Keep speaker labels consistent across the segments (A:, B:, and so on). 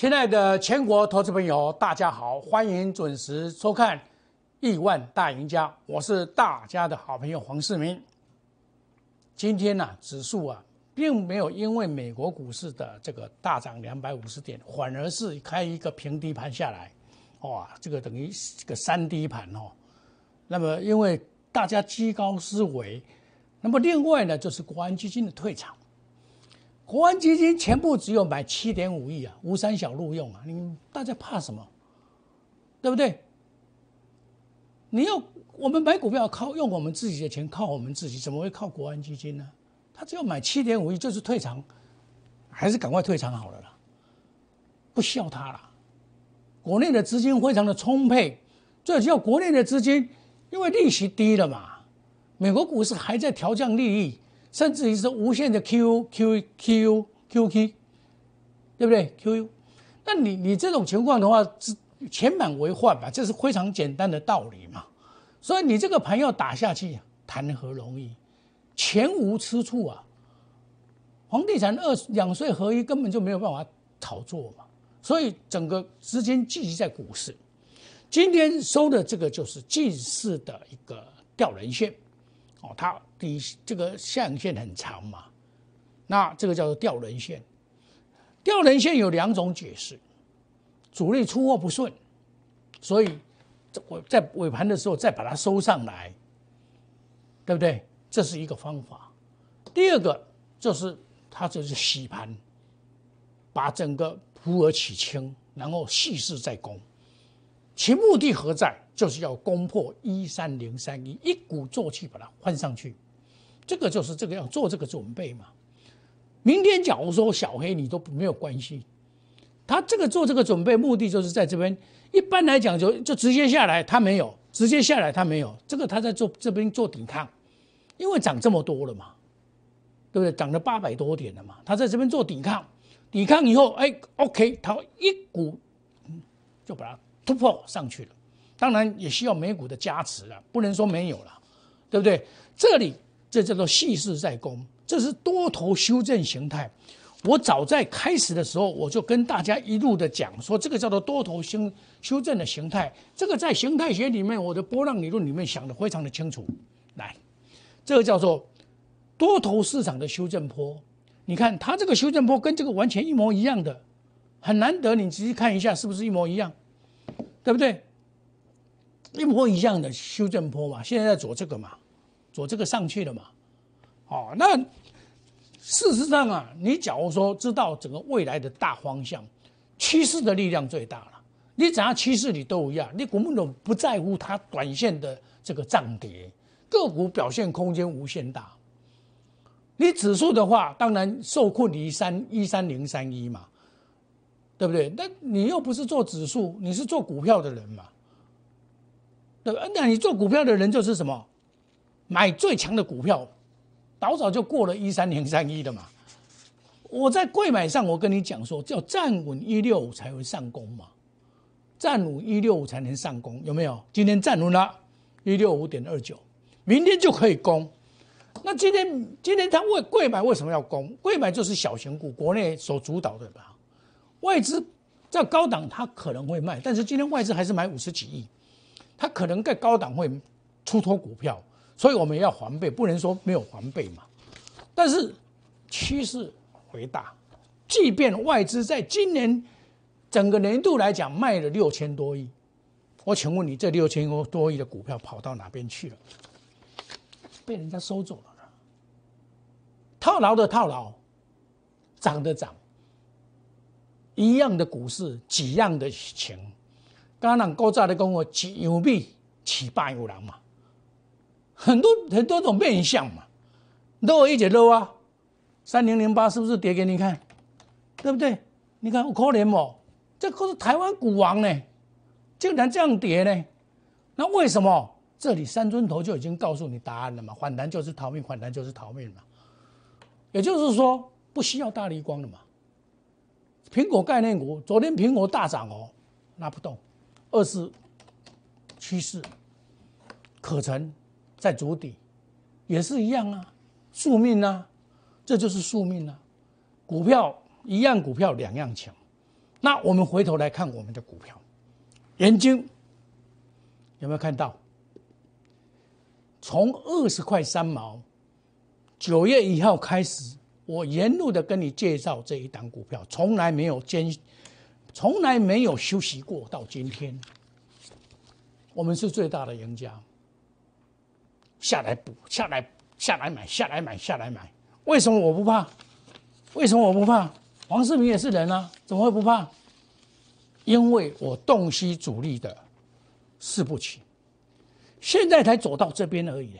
A: 亲爱的全国投资朋友，大家好，欢迎准时收看《亿万大赢家》，我是大家的好朋友黄世明。今天呢，指数啊，并没有因为美国股市的这个大涨两百五十点，反而是开一个平低盘下来，哇，这个等于这个三低盘哦。那么，因为大家居高思维，那么另外呢，就是国安基金的退场。国安基金全部只有买七点五亿啊，吴三小路用啊，你大家怕什么？对不对？你要我们买股票靠用我们自己的钱，靠我们自己，怎么会靠国安基金呢？他只要买七点五亿就是退场，还是赶快退场好了啦，不需要他了。国内的资金非常的充沛，最主要国内的资金因为利息低了嘛，美国股市还在调降利率。甚至于是无限的 Q Q Q Q Q，对不对？Q U，那你你这种情况的话，是钱满为患吧，这是非常简单的道理嘛。所以你这个盘要打下去，谈何容易？钱无吃处啊！房地产二两税合一根本就没有办法炒作嘛。所以整个资金聚集在股市。今天收的这个就是近似的一个吊人线。哦，它底这个下影线很长嘛，那这个叫做吊人线。吊人线有两种解释：主力出货不顺，所以我在尾盘的时候再把它收上来，对不对？这是一个方法。第二个就是它就是洗盘，把整个普洱起清，然后细势再攻，其目的何在？就是要攻破一三零三一，一鼓作气把它换上去，这个就是这个要做这个准备嘛。明天假如说小黑你都没有关系，他这个做这个准备目的就是在这边。一般来讲就就直接下来，他没有直接下来，他没有这个他在做这边做抵抗，因为涨这么多了嘛，对不对？涨了八百多点了嘛，他在这边做抵抗，抵抗以后，哎，OK，他一股就把它突破上去了。当然也需要美股的加持了，不能说没有了，对不对？这里这叫做细势在攻，这是多头修正形态。我早在开始的时候，我就跟大家一路的讲说，这个叫做多头修修正的形态。这个在形态学里面，我的波浪理论里面想的非常的清楚。来，这个叫做多头市场的修正坡。你看它这个修正坡跟这个完全一模一样的，很难得。你仔细看一下，是不是一模一样？对不对？一模一样的修正坡嘛，现在在走这个嘛，走这个上去了嘛，哦，那事实上啊，你假如说知道整个未来的大方向，趋势的力量最大了，你怎样趋势你都一样，你股民都不在乎它短线的这个涨跌，个股表现空间无限大。你指数的话，当然受困于三一三零三一嘛，对不对？那你又不是做指数，你是做股票的人嘛。对吧？那你做股票的人就是什么？买最强的股票，早早就过了一三零三一的嘛。我在贵买上，我跟你讲说，叫站稳一六五才会上攻嘛，站稳一六五才能上攻，有没有？今天站稳了，一六五点二九，明天就可以攻。那今天今天他为贵买为什么要攻？贵买就是小型股，国内所主导的吧。外资在高档，它可能会卖，但是今天外资还是买五十几亿。它可能在高档会出脱股票，所以我们要防备，不能说没有防备嘛。但是趋势回大，即便外资在今年整个年度来讲卖了六千多亿，我请问你，这六千多亿的股票跑到哪边去了？被人家收走了。套牢的套牢，涨的涨，一样的股市，几样的情。刚刚高炸的跟我起牛币起霸有狼嘛，很多很多种面相嘛，漏一节漏啊，三零零八是不是跌给你看？对不对？你看我可怜哦，这可是台湾股王呢，竟然这样跌呢？那为什么？这里三尊头就已经告诉你答案了嘛，反弹就是逃命，反弹就是逃命嘛。也就是说，不需要大力光了嘛。苹果概念股，昨天苹果大涨哦，拉不动。二是趋势可成，在主底也是一样啊，宿命啊，这就是宿命啊。股票一样，股票两样强，那我们回头来看我们的股票，研究有没有看到？从二十块三毛，九月一号开始，我沿路的跟你介绍这一档股票，从来没有间，从来没有休息过。到今天，我们是最大的赢家。下来补，下来下来买，下来买，下来买。为什么我不怕？为什么我不怕？黄世明也是人啊，怎么会不怕？因为我洞悉主力的四不起。现在才走到这边而已，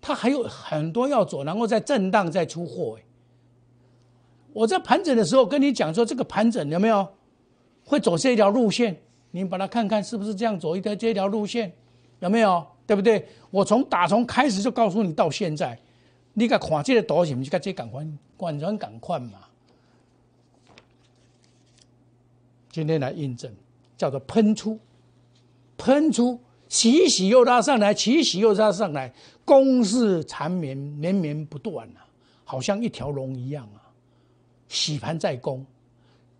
A: 他还有很多要走，然后再震荡再出货。哎，我在盘整的时候跟你讲说，这个盘整有没有会走这条路线？你把它看看是不是这样走一条这条路线？有没有？对不对？我从打从开始就告诉你到现在，你个看这个多是不是？个这赶快，完全赶快嘛！今天来印证，叫做喷出，喷出。起起又拉上来，起起又拉上来，攻势缠绵绵绵不断啊，好像一条龙一样啊，洗盘在攻，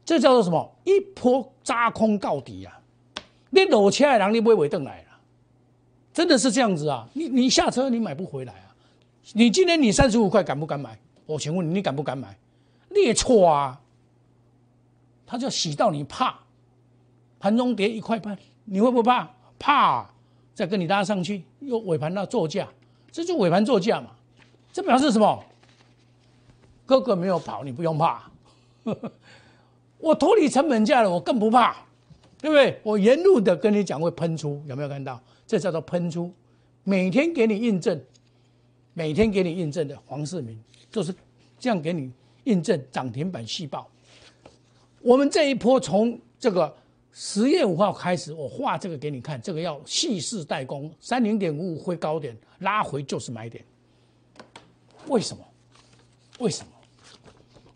A: 这叫做什么？一波扎空到底啊！你落车的人你不会尾登来了，真的是这样子啊！你你下车你买不回来啊！你今天你三十五块敢不敢买？我请问你，你敢不敢买？列错啊！他就洗到你怕，盘中跌一块半，你会不怕？怕。再跟你拉上去，又尾盘那做价，这就尾盘做价嘛。这表示什么？哥哥没有跑，你不用怕。我脱离成本价了，我更不怕，对不对？我沿路的跟你讲会喷出，有没有看到？这叫做喷出，每天给你印证，每天给你印证的黄世明就是这样给你印证涨停板细胞。我们这一波从这个。十月五号开始，我画这个给你看，这个要细势代工，三零点五五会高点，拉回就是买点。为什么？为什么？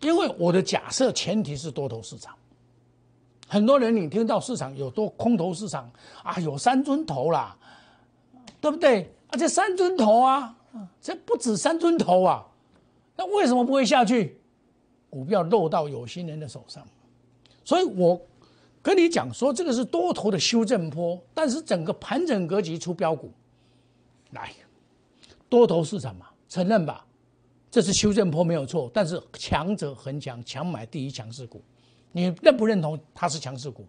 A: 因为我的假设前提是多头市场。很多人你听到市场有多空头市场啊，有三尊头啦，对不对？而且三尊头啊，这不止三尊头啊，那为什么不会下去？股票落到有心人的手上，所以我。跟你讲说，这个是多头的修正坡，但是整个盘整格局出标股，来，多头市场嘛，承认吧，这是修正坡没有错，但是强者恒强，强买第一强势股，你认不认同它是强势股？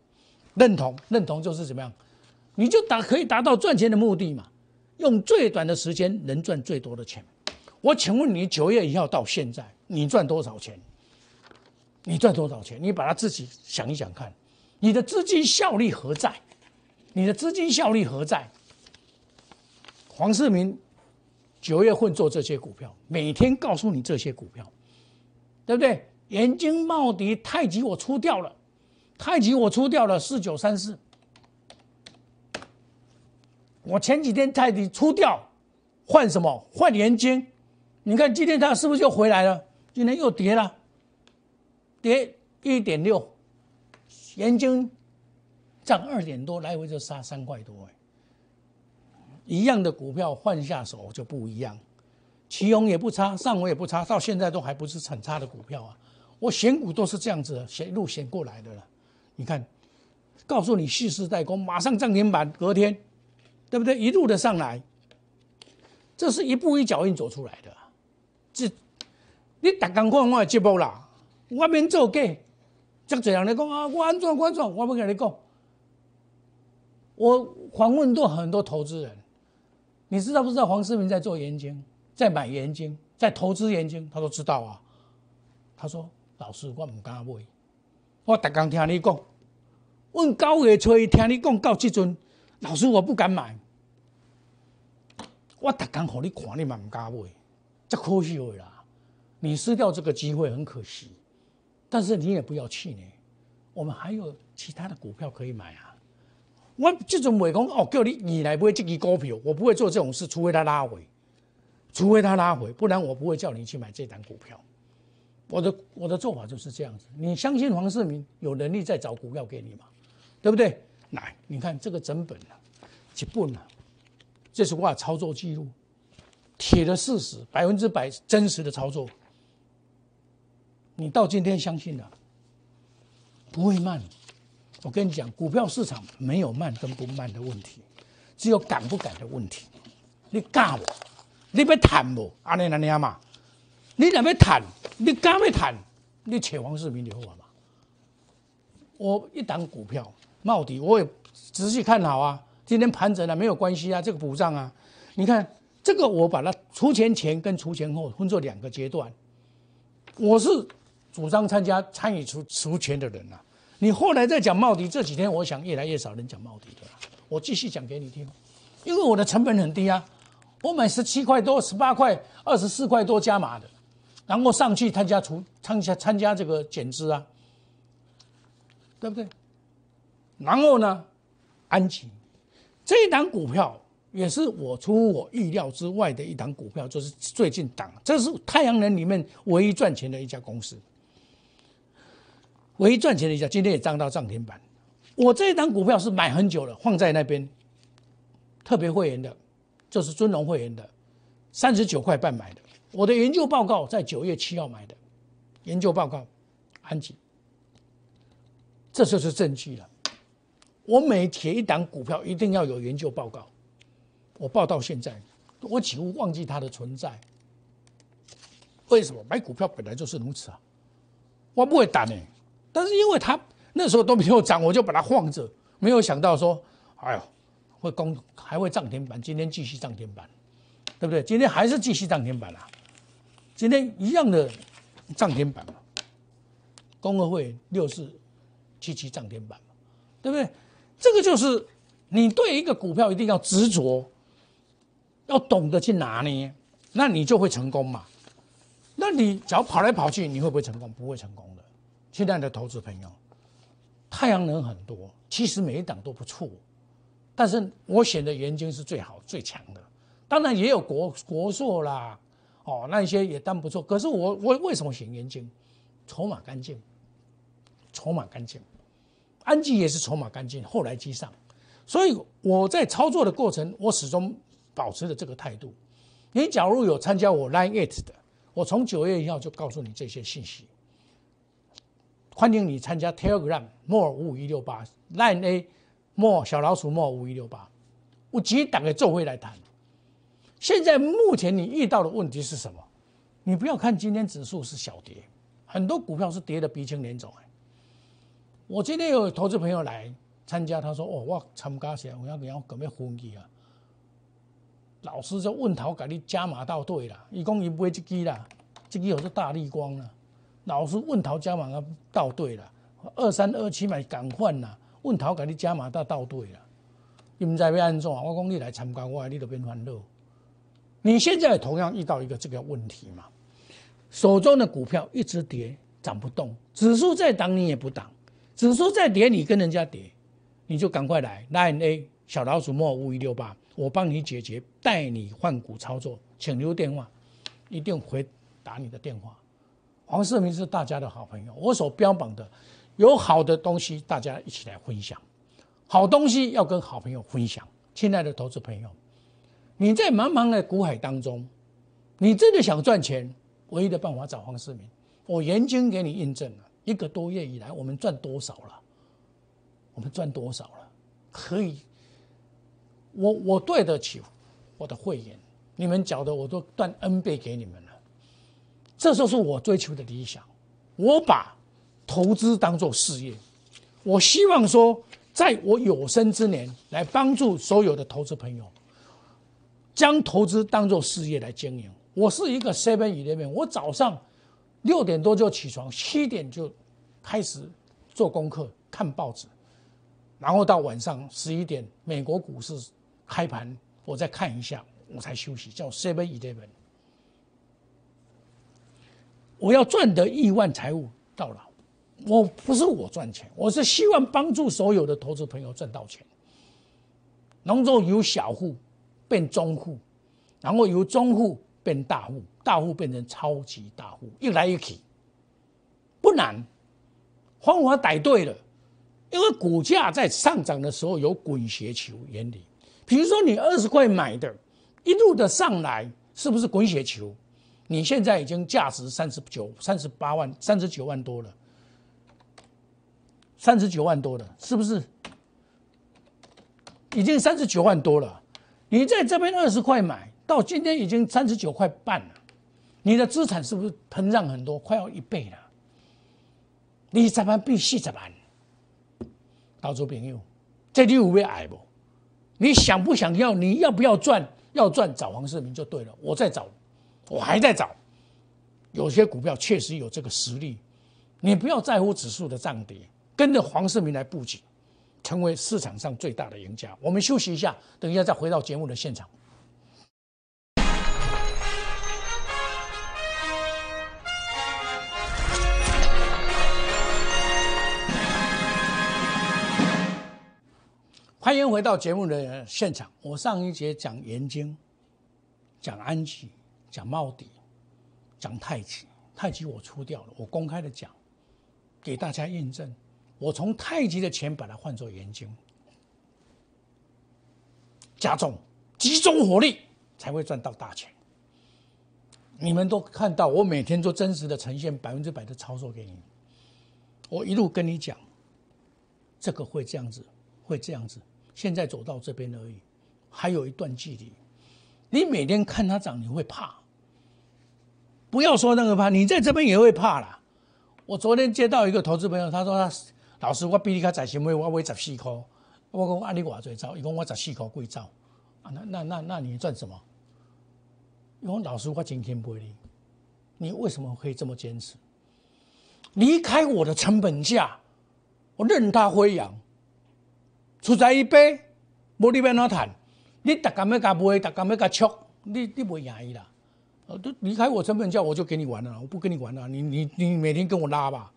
A: 认同，认同就是怎么样，你就达可以达到赚钱的目的嘛，用最短的时间能赚最多的钱。我请问你，九月一号到现在，你赚多少钱？你赚多少钱？你把它自己想一想看。你的资金效率何在？你的资金效率何在？黄世明九月份做这些股票，每天告诉你这些股票，对不对？盐津茂迪太极我出掉了，太极我出掉了四九三四。我前几天太极出掉，换什么？换盐津。你看今天它是不是就回来了？今天又跌了，跌一点六。研究涨二点多，来回就杀三块多哎，一样的股票换下手就不一样。奇宏也不差，上尾也不差，到现在都还不是很差的股票啊。我选股都是这样子选路选过来的了。你看，告诉你蓄势待攻，马上涨停板，隔天，对不对？一路的上来，这是一步一脚印走出来的。这你打刚看我的节目啦，我免做假。像这样来讲啊，我安怎我安怎，我不跟你讲。我访问过很多投资人，你知道不知道黄世明在做盐金，在买盐金，在投资盐金，他都知道啊。他说：“老师，我唔敢买，我特刚听你讲，问九月初听你讲到这阵，老师我不敢买。我特刚和你看，你嘛唔敢买，这可惜啦，你失掉这个机会很可惜。”但是你也不要气馁，我们还有其他的股票可以买啊！我这种美工哦，叫你你来不会这支股票，我不会做这种事，除非他拉回，除非他拉回，不然我不会叫你去买这单股票。我的我的做法就是这样子，你相信黄世明有能力再找股票给你吗？对不对？来，你看这个整本啊，一本啊，这是我的操作记录，铁的事实，百分之百真实的操作。你到今天相信了，不会慢。我跟你讲，股票市场没有慢跟不慢的问题，只有敢不敢的问题。你敢不？你要谈不？安尼安尼嘛？你若要谈，你敢要谈？你扯黄世明就好嘛。我一档股票冒底，我也仔细看好啊。今天盘整了没有关系啊，这个补涨啊。你看这个，我把它出钱前跟出钱后分作两个阶段。我是主张参加参与除除权的人啊。你后来再讲茂迪，这几天我想越来越少人讲茂迪的了。我继续讲给你听，因为我的成本很低啊，我买十七块多、十八块、二十四块多加码的，然后上去参加除参加参加这个减资啊，对不对？然后呢，安吉这一档股票也是我出乎我意料之外的一档股票，就是最近涨，这是太阳能里面唯一赚钱的一家公司。唯一赚钱的一家，今天也涨到涨停板。我这一档股票是买很久了，放在那边，特别会员的，就是尊龙会员的，三十九块半买的。我的研究报告在九月七号买的，研究报告，安吉，这就是证据了。我每贴一档股票，一定要有研究报告。我报到现在，我几乎忘记它的存在。为什么买股票本来就是如此啊？我不会打呢。但是因为它那时候都没有涨，我就把它放着，没有想到说，哎呦，会攻还会涨停板，今天继续涨停板，对不对？今天还是继续涨停板啊，今天一样的涨停板嘛，工合会六四七七涨停板嘛，对不对？这个就是你对一个股票一定要执着，要懂得去拿捏，那你就会成功嘛。那你只要跑来跑去，你会不会成功？不会成功的。亲爱的投资朋友，太阳能很多，其实每一档都不错，但是我选的元晶是最好最强的，当然也有国国硕啦，哦，那一些也当不错。可是我我为什么选元晶？筹码干净，筹码干净，安吉也是筹码干净，后来居上，所以我在操作的过程，我始终保持着这个态度。你假如有参加我 Line Eight 的，我从九月一号就告诉你这些信息。欢迎你参加 Telegram more 五五一六八 Line A more 小老鼠 more 五一六八，我直接打给周辉来谈。现在目前你遇到的问题是什么？你不要看今天指数是小跌，很多股票是跌的鼻青脸肿。我今天有投资朋友来参加，他说：“哦，我参加起来，我要给要准备分期啊。”老师就问他，我给你加码到对了，一共一买一支啦，这支我是大力光了。老师问陶加码啊，倒对了，二三二七买赶快呐！问陶给你加码到倒对了，你们在要安怎啊？我讲你来参加我，你都变欢乐。你现在同样遇到一个这个问题嘛？手中的股票一直跌，涨不动，指数在涨你也不涨，指数在跌你跟人家跌，你就赶快来 nine A 小老鼠莫五一六八，我帮你解决，带你换股操作，请留电话，一定回打你的电话。黄世明是大家的好朋友，我所标榜的有好的东西，大家一起来分享。好东西要跟好朋友分享。亲爱的投资朋友，你在茫茫的股海当中，你真的想赚钱，唯一的办法找黄世明。我研究给你印证了，一个多月以来，我们赚多少了？我们赚多少了？可以，我我对得起我的会员，你们缴的我都赚 N 倍给你们了。这就是我追求的理想。我把投资当做事业，我希望说，在我有生之年来帮助所有的投资朋友，将投资当做事业来经营。我是一个 seven eleven，我早上六点多就起床，七点就开始做功课、看报纸，然后到晚上十一点，美国股市开盘，我再看一下，我才休息，叫 seven eleven。我要赚得亿万财富到老，我不是我赚钱，我是希望帮助所有的投资朋友赚到钱，能够由小户变中户，然后由中户变大户，大户变成超级大户，一来一去不难，方法逮对了，因为股价在上涨的时候有滚雪球原理，比如说你二十块买的，一路的上来，是不是滚雪球？你现在已经价值三十九、三十八万、三十九万多了，三十九万多了，是不是？已经三十九万多了。你在这边二十块买到今天已经三十九块半了，你的资产是不是膨胀很多，快要一倍了？你十万变四十万，投资朋友，这你有要爱不？你想不想要？你要不要赚？要赚找黄世明就对了。我在找，我还在找。有些股票确实有这个实力，你不要在乎指数的涨跌，跟着黄世明来布局，成为市场上最大的赢家。我们休息一下，等一下再回到节目的现场。欢迎回到节目的现场。我上一节讲元晶，讲安吉，讲茂迪，讲太极。太极我出掉了，我公开的讲，给大家印证。我从太极的钱把它换作元晶，加重，集中火力才会赚到大钱。你们都看到，我每天做真实的呈现百分之百的操作给你。我一路跟你讲，这个会这样子，会这样子。现在走到这边而已，还有一段距离。你每天看它涨，你会怕。不要说那个怕，你在这边也会怕啦。我昨天接到一个投资朋友，他说：“他老师，我比你较在行为，我买十四块。”我讲：“啊，你偌最招？伊讲我十四块贵招。”啊，那那那那你赚什么？伊讲老师，我今天不会你，你为什么可以这么坚持？离开我的成本价，我任他飞扬。出在一杯，无你要哪谈？你逐工要甲卖，逐工要甲出，你你袂赢伊啦。都离开我成本价，我就给你玩了，我不跟你玩了。你你你每天跟我拉吧，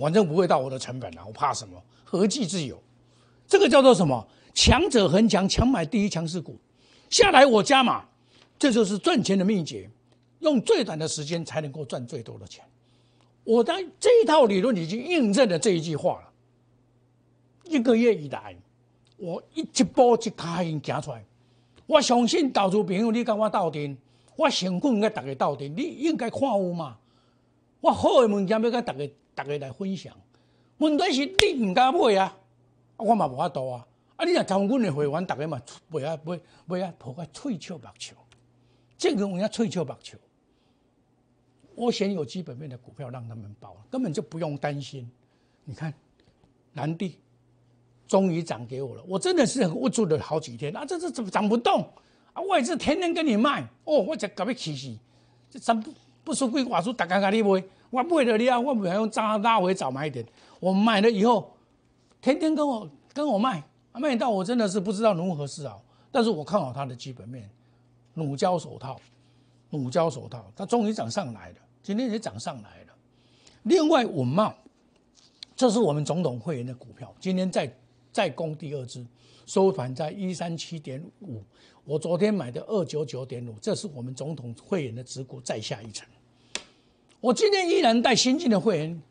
A: 反正不会到我的成本了，我怕什么？何计自由？这个叫做什么？强者恒强，强买第一强势股，下来我加码，这就是赚钱的秘诀。用最短的时间才能够赚最多的钱。我的这一套理论已经印证了这一句话了。一个月以来。我一一步一卡印行出来，我相信投资朋友你跟我斗阵，我成功跟大家斗阵，你应该看有嘛？我好的物件要跟大家大家来分享。问题是你唔敢买啊，我嘛无法度啊。啊，你若参阮的会员，大家嘛买啊买买啊，抱个脆笑目笑，这个我要脆笑目笑。我选有基本面的股票让他们报，根本就不用担心。你看，南地。终于涨给我了，我真的是很无助了好几天啊！这这怎么涨不动啊？外资天天跟你卖哦，我才搞要气死！这三不不说贵话说大家给你买，我买了你啊，我不要用渣拉回早买一点。我买了以后，天天跟我跟我卖，卖到我真的是不知道如何是好。但是我看好它的基本面，乳胶手套，乳胶手套，它终于涨上来了，今天也涨上来了。另外稳茂，这是我们总统会员的股票，今天再。再攻第二支，收盘在一三七点五。我昨天买的二九九点五，这是我们总统会员的持股再下一层。我今天依然带新进的会员，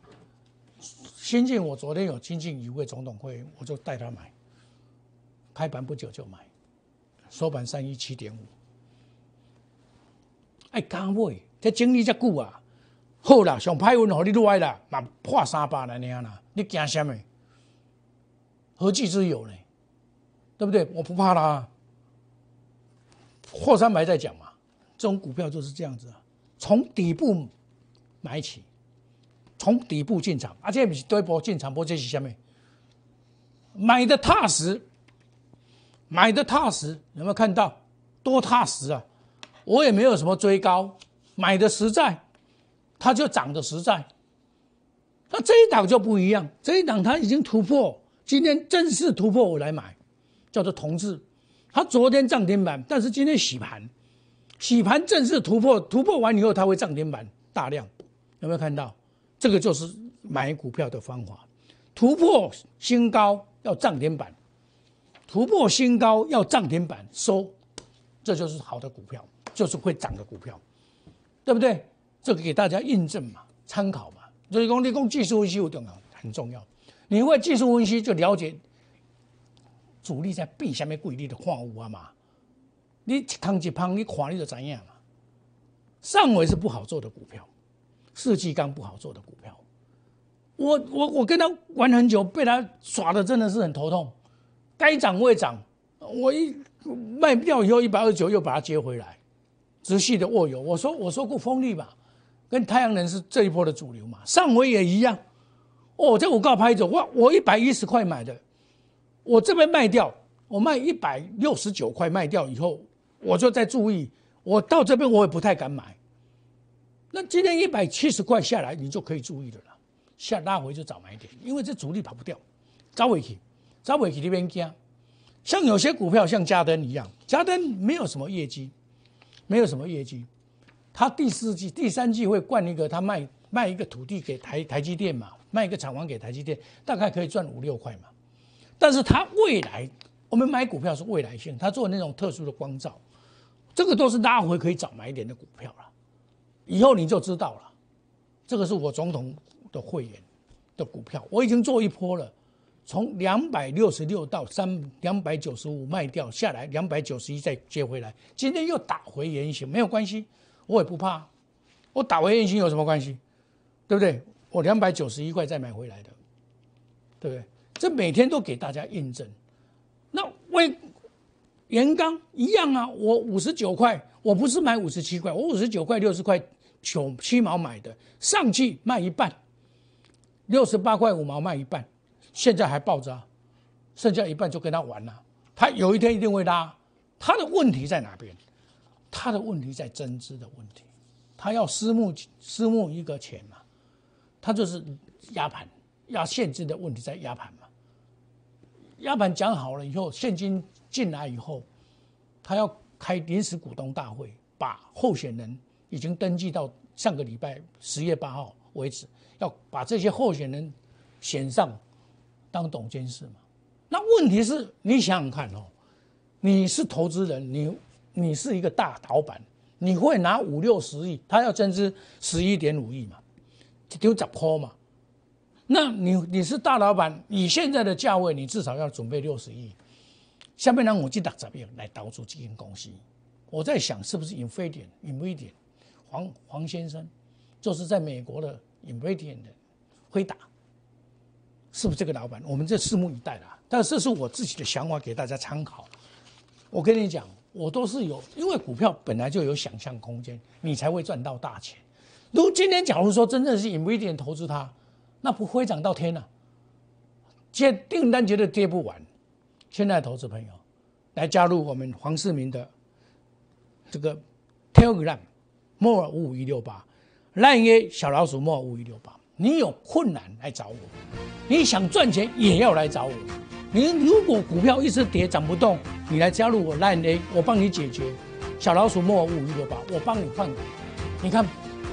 A: 新进我昨天有新进一位总统会员，我就带他买。开盘不久就买，收盘三一七点五。哎，刚买，这经历这久啊，好啦，上派运好你来啦，嘛破三百了那啦，你惊什么？何惧之有呢？对不对？我不怕啦。货三白在讲嘛，这种股票就是这样子啊，从底部买起，从底部进场，而且不是多波进场，波这是什么？买的踏实，买的踏实，有没有看到？多踏实啊！我也没有什么追高，买的实在，它就涨的实在。那这一档就不一样，这一档它已经突破。今天正式突破，我来买，叫做同志。它昨天涨停板，但是今天洗盘，洗盘正式突破，突破完以后它会涨停板大量，有没有看到？这个就是买股票的方法，突破新高要涨停板，突破新高要涨停板收，这就是好的股票，就是会涨的股票，对不对？这个给大家印证嘛，参考嘛。所以讲，你讲技术分析有重要，很重要。你会技术分析就了解主力在避下面规律的矿物啊嘛？你一康一胖，你看你就知影嘛。上尾是不好做的股票，世纪钢不好做的股票，我我我跟他玩很久，被他耍的真的是很头痛，该涨未涨，我一卖掉以后一百二十九又把它接回来，直系的握有。我说我说过风力吧，跟太阳能是这一波的主流嘛，上回也一样。哦，这我告拍走，我我一百一十块买的，我这边卖掉，我卖一百六十九块卖掉以后，我就在注意，我到这边我也不太敢买。那今天一百七十块下来，你就可以注意的了。下拉回就早买点，因为这主力跑不掉，早回去，早回去那边加。像有些股票像嘉登一样，嘉登没有什么业绩，没有什么业绩，他第四季、第三季会灌一个，他卖卖一个土地给台台积电嘛，卖一个厂房给台积电，大概可以赚五六块嘛。但是他未来，我们买股票是未来性，他做那种特殊的光照，这个都是拉回可以早买一点的股票了。以后你就知道了，这个是我总统。的会员的股票，我已经做一波了，从两百六十六到三两百九十五卖掉下来，两百九十一再接回来，今天又打回原形，没有关系，我也不怕，我打回原形有什么关系？对不对？我两百九十一块再买回来的，对不对？这每天都给大家印证。那为元刚一样啊，我五十九块，我不是买五十七块，我五十九块六十块九七毛买的，上去卖一半。六十八块五毛卖一半，现在还爆炸，剩下一半就跟他玩了。他有一天一定会拉，他的问题在哪边？他的问题在增资的问题，他要私募私募一个钱嘛，他就是压盘，压限制的问题在压盘嘛。压盘讲好了以后，现金进来以后，他要开临时股东大会，把候选人已经登记到上个礼拜十月八号为止。要把这些候选人选上当董监事嘛？那问题是你想想看哦，你是投资人，你你是一个大老板，你会拿五六十亿，他要增资十一点五亿嘛，丢十块嘛？那你你是大老板，你现在的价位，你至少要准备六十亿。下面呢，我就打怎么样来投资基金公司。我在想，是不是引飞点、引飞点？黄黄先生就是在美国的。Invidian 的回答是不是这个老板？我们这拭目以待啦。但这是我自己的想法，给大家参考。我跟你讲，我都是有，因为股票本来就有想象空间，你才会赚到大钱。如今天假如说真正是 Invidian 投资它，那不会涨到天了，接订单绝对接不完。现在投资朋友来加入我们黄世明的这个 Telegram more 五五一六八。烂约小老鼠莫五一六八，你有困难来找我，你想赚钱也要来找我。你如果股票一直跌涨不动，你来加入我烂 A，，我帮你解决。小老鼠莫五一六八，我帮你换。你看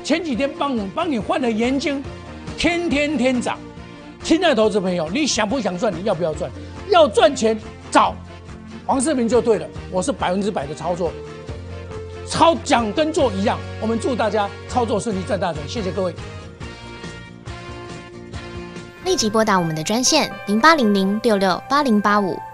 A: 前几天帮我帮你换了盐金，天天天涨。亲爱的投资朋友，你想不想赚？你要不要赚？要赚钱找黄世明就对了，我是百分之百的操作。操讲跟做一样，我们祝大家操作顺利赚大钱，谢谢各位。
B: 立即拨打我们的专线零八零零六六八零八五